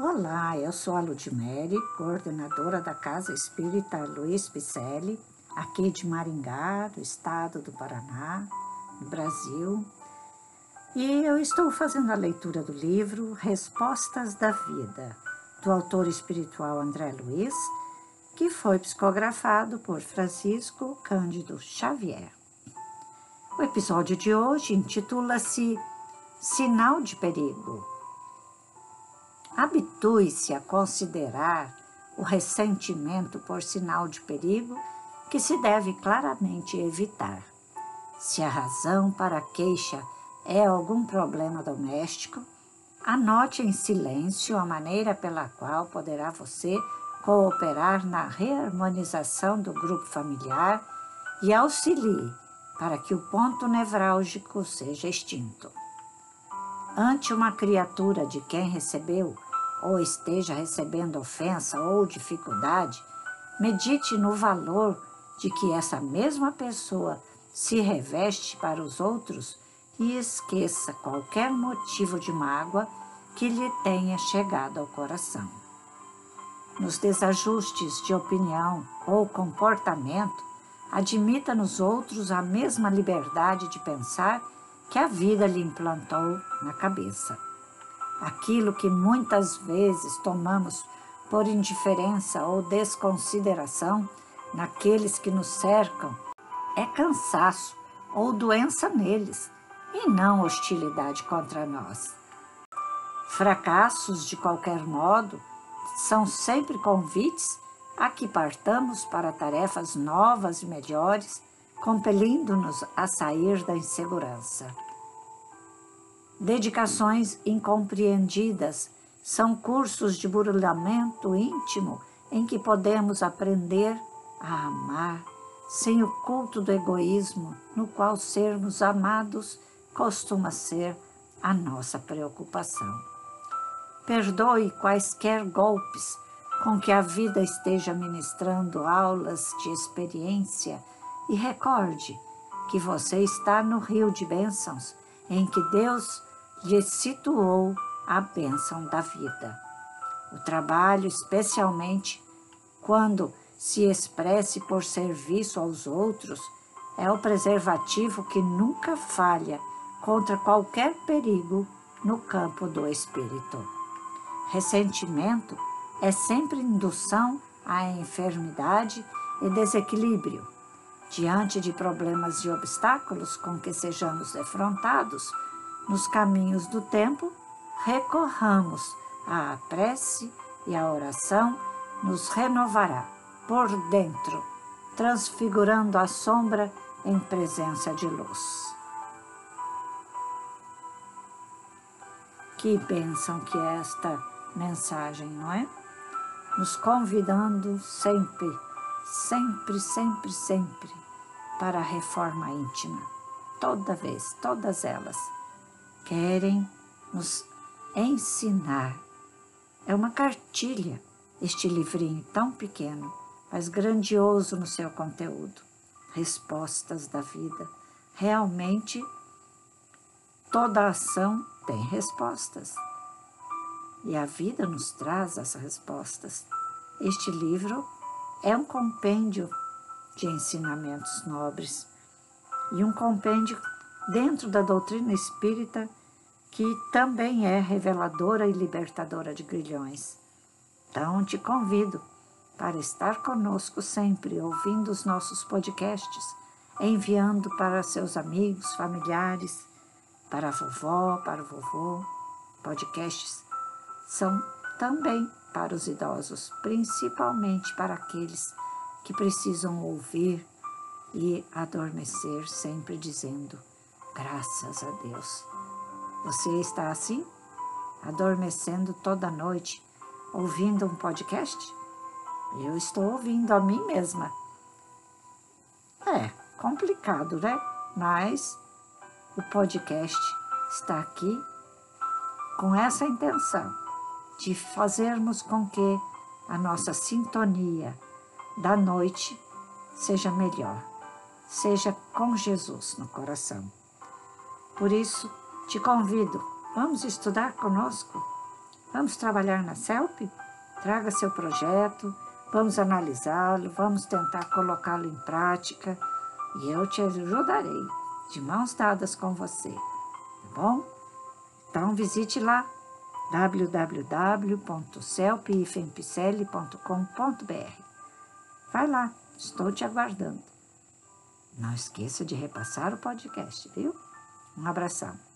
Olá, eu sou a Ludmere, coordenadora da Casa Espírita Luiz Picelli, aqui de Maringá, do estado do Paraná, no Brasil. E eu estou fazendo a leitura do livro Respostas da Vida, do autor espiritual André Luiz, que foi psicografado por Francisco Cândido Xavier. O episódio de hoje intitula-se Sinal de Perigo. Habitue-se a considerar o ressentimento por sinal de perigo que se deve claramente evitar. Se a razão para a queixa é algum problema doméstico, anote em silêncio a maneira pela qual poderá você cooperar na reharmonização do grupo familiar e auxilie para que o ponto nevrálgico seja extinto. Ante uma criatura de quem recebeu ou esteja recebendo ofensa ou dificuldade, medite no valor de que essa mesma pessoa se reveste para os outros e esqueça qualquer motivo de mágoa que lhe tenha chegado ao coração. Nos desajustes de opinião ou comportamento, admita nos outros a mesma liberdade de pensar que a vida lhe implantou na cabeça. Aquilo que muitas vezes tomamos por indiferença ou desconsideração naqueles que nos cercam é cansaço ou doença neles e não hostilidade contra nós. Fracassos, de qualquer modo, são sempre convites a que partamos para tarefas novas e melhores, compelindo-nos a sair da insegurança. Dedicações incompreendidas são cursos de burlamento íntimo em que podemos aprender a amar sem o culto do egoísmo, no qual sermos amados costuma ser a nossa preocupação. Perdoe quaisquer golpes com que a vida esteja ministrando aulas de experiência e recorde que você está no rio de bênçãos em que Deus lhe situou a bênção da vida. O trabalho, especialmente quando se expresse por serviço aos outros, é o preservativo que nunca falha contra qualquer perigo no campo do espírito. Ressentimento é sempre indução à enfermidade e desequilíbrio. Diante de problemas e obstáculos com que sejamos defrontados, nos caminhos do tempo, recorramos à prece e a oração nos renovará por dentro, transfigurando a sombra em presença de luz. Que bênção que é esta mensagem, não é? Nos convidando sempre, sempre, sempre, sempre para a reforma íntima. Toda vez, todas elas querem nos ensinar. É uma cartilha este livrinho tão pequeno, mas grandioso no seu conteúdo. Respostas da vida. Realmente, toda ação tem respostas. E a vida nos traz essas respostas. Este livro é um compêndio de ensinamentos nobres e um compêndio dentro da doutrina espírita que também é reveladora e libertadora de grilhões. Então, te convido para estar conosco sempre, ouvindo os nossos podcasts, enviando para seus amigos, familiares, para a vovó, para o vovô. Podcasts são também para os idosos, principalmente para aqueles que precisam ouvir e adormecer sempre dizendo graças a Deus. Você está assim? Adormecendo toda noite, ouvindo um podcast? Eu estou ouvindo a mim mesma. É complicado, né? Mas o podcast está aqui com essa intenção de fazermos com que a nossa sintonia da noite seja melhor, seja com Jesus no coração. Por isso, te convido, vamos estudar conosco Vamos trabalhar na CELP? Traga seu projeto, vamos analisá-lo, vamos tentar colocá-lo em prática e eu te ajudarei, de mãos dadas com você, tá bom? Então visite lá www.celpifempicele.com.br Vai lá, estou te aguardando. Não esqueça de repassar o podcast, viu? Um abração.